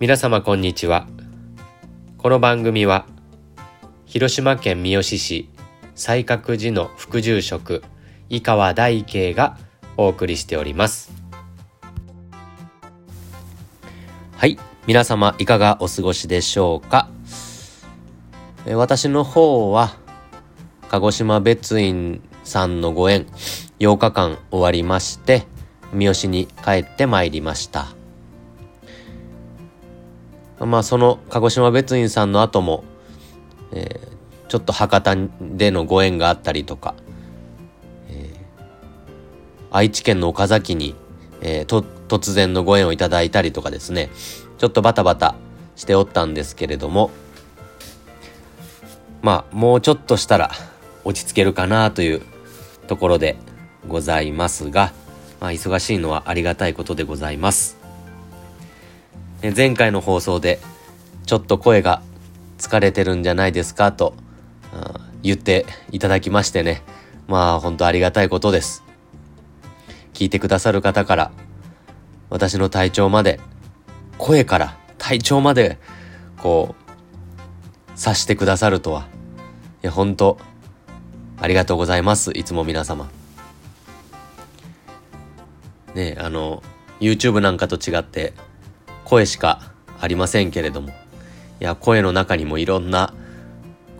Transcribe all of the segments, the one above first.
皆様こんにちは。この番組は広島県三次市西角寺の副住職井川大慶がお送りしております。はい皆様いかがお過ごしでしょうか？私の方は鹿児島別院さんのご縁8日間終わりまして三好に帰ってまいりました。まあその鹿児島別院さんの後も、えー、ちょっと博多でのご縁があったりとか、えー、愛知県の岡崎に、えー、と突然のご縁をいただいたりとかですねちょっとバタバタしておったんですけれどもまあもうちょっとしたら落ち着けるかなというところでございますが、まあ、忙しいのはありがたいことでございます。前回の放送でちょっと声が疲れてるんじゃないですかと言っていただきましてね。まあ本当ありがたいことです。聞いてくださる方から私の体調まで声から体調までこう察してくださるとはいや本当ありがとうございますいつも皆様。ねあの YouTube なんかと違って声しかありませんけれども。いや声の中にもいろんな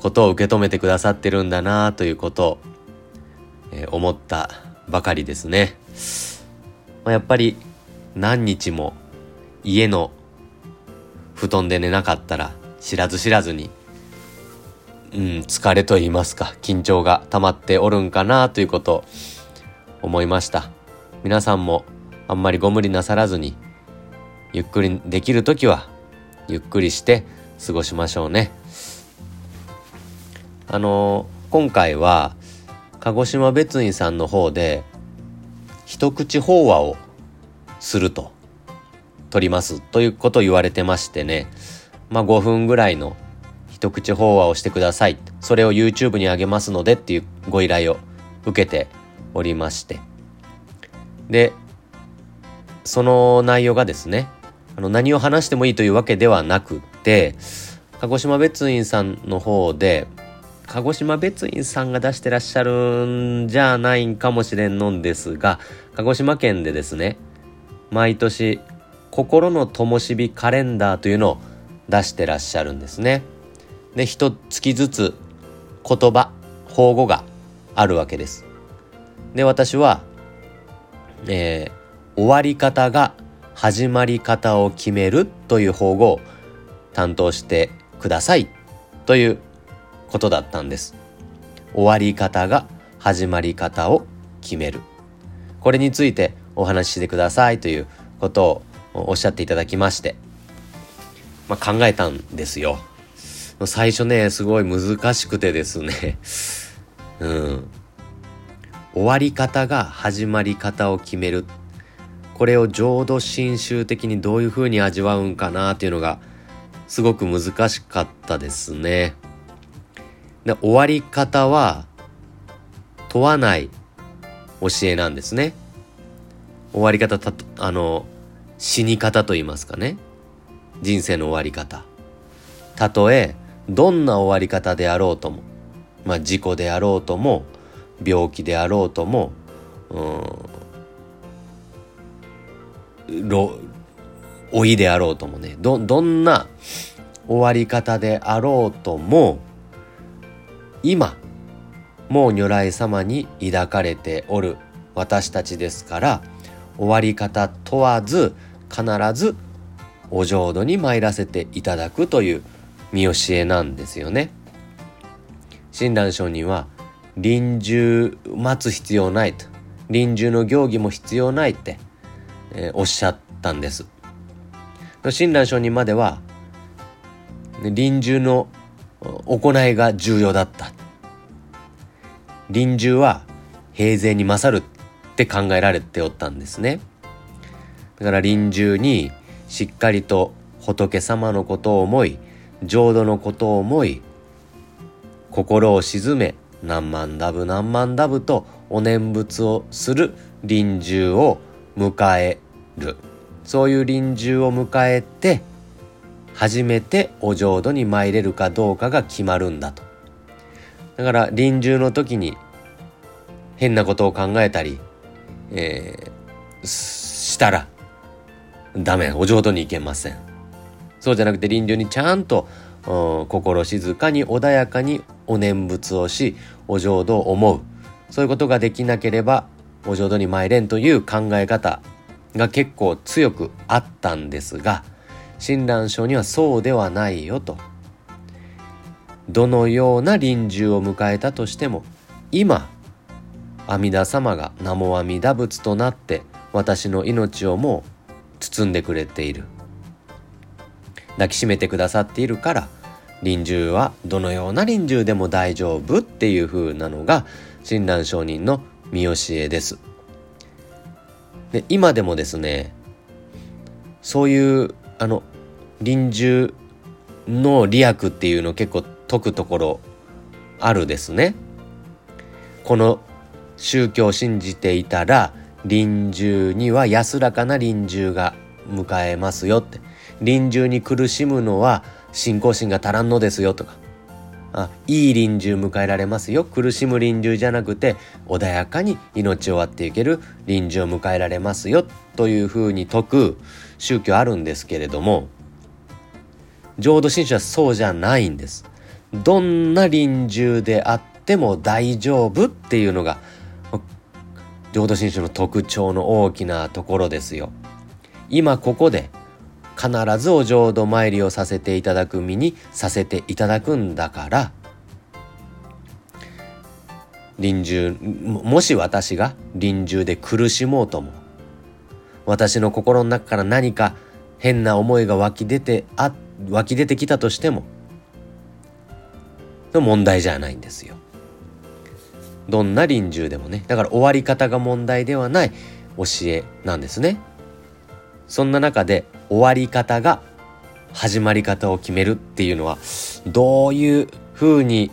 ことを受け止めてくださってるんだなということを、えー、思ったばかりですね、まあ、やっぱり何日も家の布団で寝なかったら知らず知らずにうん疲れと言いますか緊張が溜まっておるんかなということを思いました。皆さんもあんまりご無理なさらずにゆっくりできる時はゆっくりして過ごしましょうね。あの今回は鹿児島別院さんの方で一口法話をすると取りますということを言われてましてね。まあ5分ぐらいの一口法話をしてください。それを YouTube に上げますのでっていうご依頼を受けておりまして。でその内容がですねあの何を話してもいいというわけではなくて鹿児島別院さんの方で鹿児島別院さんが出してらっしゃるんじゃないんかもしれんのんですが鹿児島県でですね毎年心の灯火カレンダーというのを出してらっしゃるんですね。で一月ずつ言葉法語があるわけです。で私は、えー、終わり方が始まり方を決めるという方を担当してくださいということだったんです。終わり方が始まり方を決める。これについてお話ししてくださいということをおっしゃっていただきまして、まあ、考えたんですよ。最初ねすごい難しくてですね。うん。終わり方が始まり方を決めるこれを浄土真宗的にどういう風に味わうんかなっていうのがすごく難しかったですね。で終わり方は問わない教えなんですね。終わり方たあの死に方と言いますかね人生の終わり方たとえどんな終わり方であろうともまあ事故であろうとも病気であろうともうん老いであろうともねどどんな終わり方であろうとも今もう如来様に抱かれておる私たちですから終わり方問わず必ずお浄土に参らせていただくという見教えなんですよね。親鸞上人は臨終待つ必要ないと臨終の行儀も必要ないってえー、おっしゃったんです。親鸞上人までは臨終の行いが重要だった。臨終は平勢に勝るって考えられておったんですね。だから臨終にしっかりと仏様のことを思い浄土のことを思い心を鎮め何万ダブ何万ダブとお念仏をする臨終を迎える。そういう臨終を迎えて初めてお浄土に参れるかどうかが決まるんだと。だから臨終の時に変なことを考えたり、えー、したらダメお浄土に行けません。そうじゃなくて臨終にちゃんと心静かに穏やかにお念仏をしお浄土を思う。そういうことができなければお浄土に参れんという考え方が結構強くあったんですが親鸞聖にはそうではないよとどのような臨終を迎えたとしても今阿弥陀様が南無阿弥陀仏となって私の命をもう包んでくれている。抱きしめてくださっているから臨終はどのような臨終でも大丈夫っていう風なのが親鸞上人の見教えです。で今でもですねそういうあの臨終の利益っていうの結構解くところあるですね。この宗教を信じていたら臨終には安らかな臨終が迎えますよって臨終に苦しむのは信仰心が足らんのですよとかあいい臨終迎えられますよ苦しむ臨終じゃなくて穏やかに命を割っていける臨終を迎えられますよというふうに説く宗教あるんですけれども浄土真宗はそうじゃないんです。どんな臨終であっても大丈夫っていうのが浄土真宗の特徴の大きなところですよ。今ここで必ずお浄土参りをさせていただく身にさせていただくんだから臨終もし私が臨終で苦しもうとも私の心の中から何か変な思いが湧き出てあ湧き出てきたとしても問題じゃないんですよ。どんな臨終でもねだから終わり方が問題ではない教えなんですね。そんな中で終わり方が始まり方を決めるっていうのはどういう風に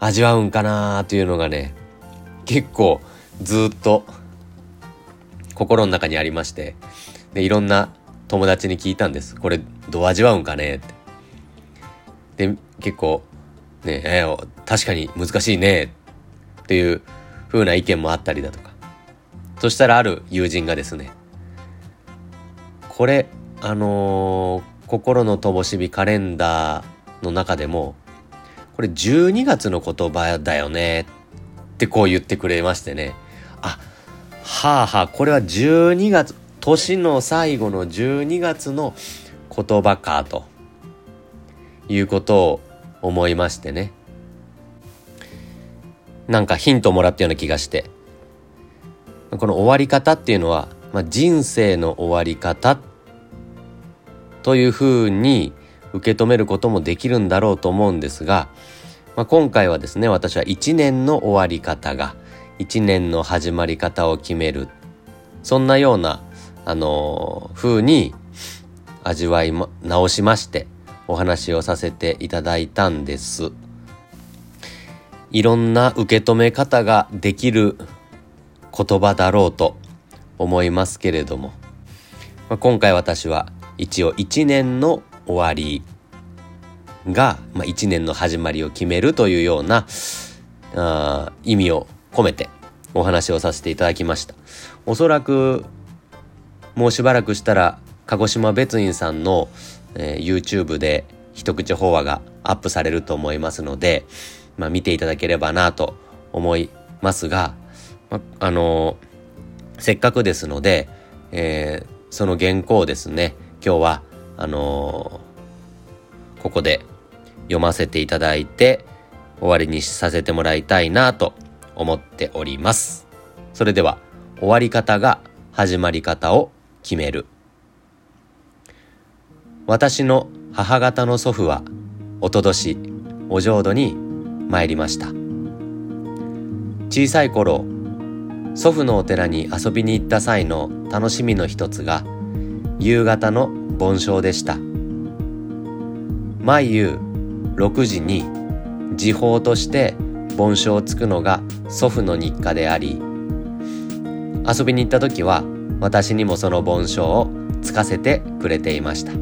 味わうんかなというのがね結構ずっと心の中にありましてでいろんな友達に聞いたんです。これどう味わうんかねって。で結構ねえー、確かに難しいねっていう風な意見もあったりだとか。そしたらある友人がですねこれあのー、心の灯火カレンダーの中でもこれ12月の言葉だよねってこう言ってくれましてね。あはあはあこれは12月年の最後の12月の言葉かということを思いましてね。なんかヒントもらったような気がして。この終わり方っていうのはまあ、人生の終わり方というふうに受け止めることもできるんだろうと思うんですが、まあ、今回はですね私は一年の終わり方が一年の始まり方を決めるそんなようなあのー、風に味わい直しましてお話をさせていただいたんです。いろんな受け止め方ができる言葉だろうと思いますけれども、まあ、今回私は一応一年の終わりが、まあ、一年の始まりを決めるというようなあ意味を込めてお話をさせていただきました。おそらくもうしばらくしたら鹿児島別院さんの、えー、YouTube で一口法話がアップされると思いますので、まあ、見ていただければなと思いますが、まあのーせっかくですので、えー、その原稿をですね今日はあのー、ここで読ませていただいて終わりにさせてもらいたいなと思っております。それでは終わり方が始まり方を決める。私の母方の祖父はおととしお浄土に参りました。小さい頃祖父のお寺に遊びに行った際の楽しみの一つが夕方の盆鐘でした。毎夕6時に時報として盆鐘をつくのが祖父の日課であり遊びに行った時は私にもその盆鐘をつかせてくれていました。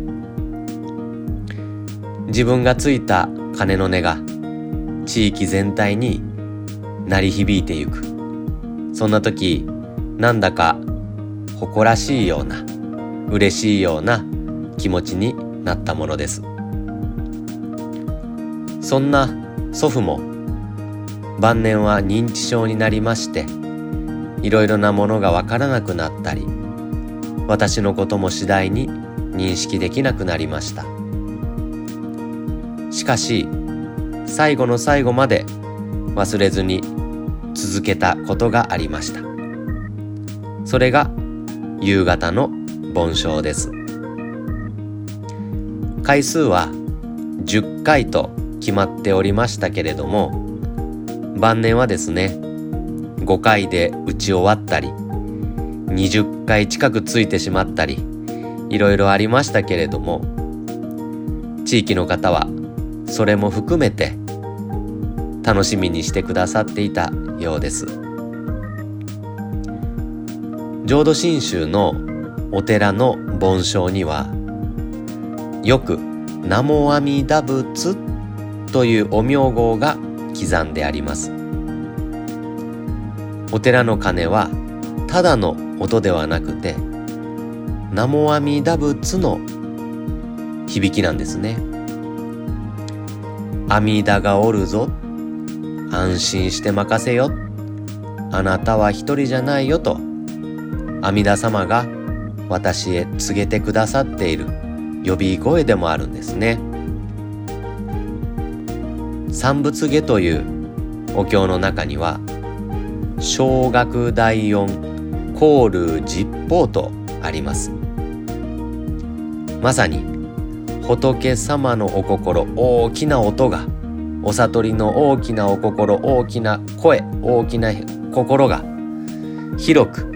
自分がついた鐘の音が地域全体に鳴り響いてゆく。そんな時なんだか誇らしいような嬉しいような気持ちになったものです。そんな祖父も晩年は認知症になりましていろいろなものがわからなくなったり私のことも次第に認識できなくなりました。しかし最後の最後まで忘れずに続けたことがありました。それが夕方の盆鐘です。回数は10回と決まっておりましたけれども晩年はですね5回で打ち終わったり20回近くついてしまったりいろいろありましたけれども地域の方はそれも含めて楽しみにしてくださっていたようです。浄土真宗のお寺の盆鐘にはよく「南無阿弥陀仏」というお名号が刻んであります。お寺の鐘はただの音ではなくて南無阿弥陀仏の響きなんですね。阿弥陀がおるぞ安心して任せよ。あなたは一人じゃないよと。阿弥陀様が私へ告げてくださっている。呼び声でもあるんですね。三仏下というお経の中には小学第四コール実法とあります。まさに仏様のお心大きな音がお悟りの大きなお心大きな声大きな心が広く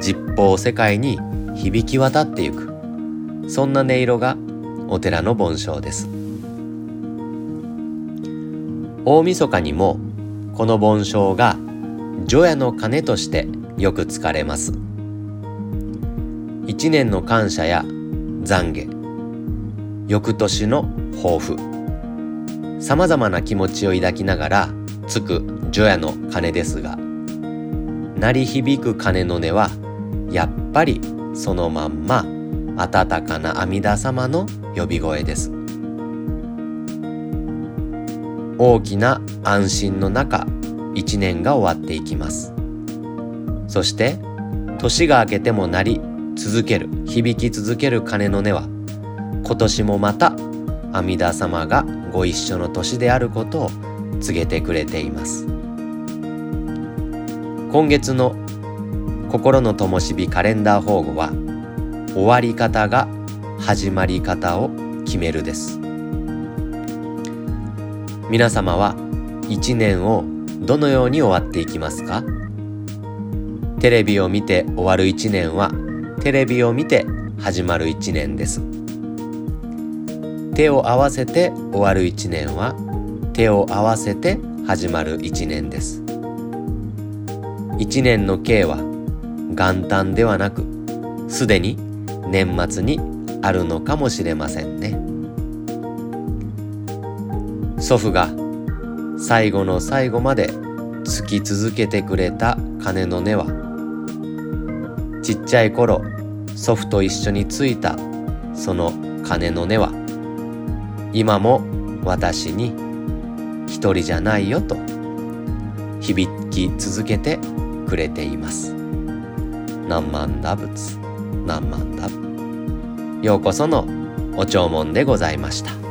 実法世界に響き渡ってゆく。そんな音色がお寺の盆鐘です。大晦日にもこの盆鐘が除夜の鐘としてよく使われます。一年の感謝や懺悔。翌年の抱負。さまざまな気持ちを抱きながらつく除夜の鐘ですが鳴り響く鐘の音はやっぱりそのまんま温かな阿弥陀様の呼び声です。大きな安心の中一年が終わっていきます。そして年が明けても鳴り続ける響き続ける鐘の音は今年もまた阿弥陀様がご一緒の年であることを告げてくれています。今月の心の灯火カレンダー保護は終わり方が始まり方を決めるです。皆様は一年をどのように終わっていきますか？テレビを見て終わる一年はテレビを見て始まる一年です。手を合わせて終わる一年は手を合わせて始まる一年です。一年の計は元旦ではなくすでに年末にあるのかもしれませんね。祖父が最後の最後までつき続けてくれた鐘の音はちっちゃい頃祖父と一緒についたその鐘の音は今も私に一人じゃないよと響き続けてくれています。何万打仏何万打ようこそのお弔問でございました。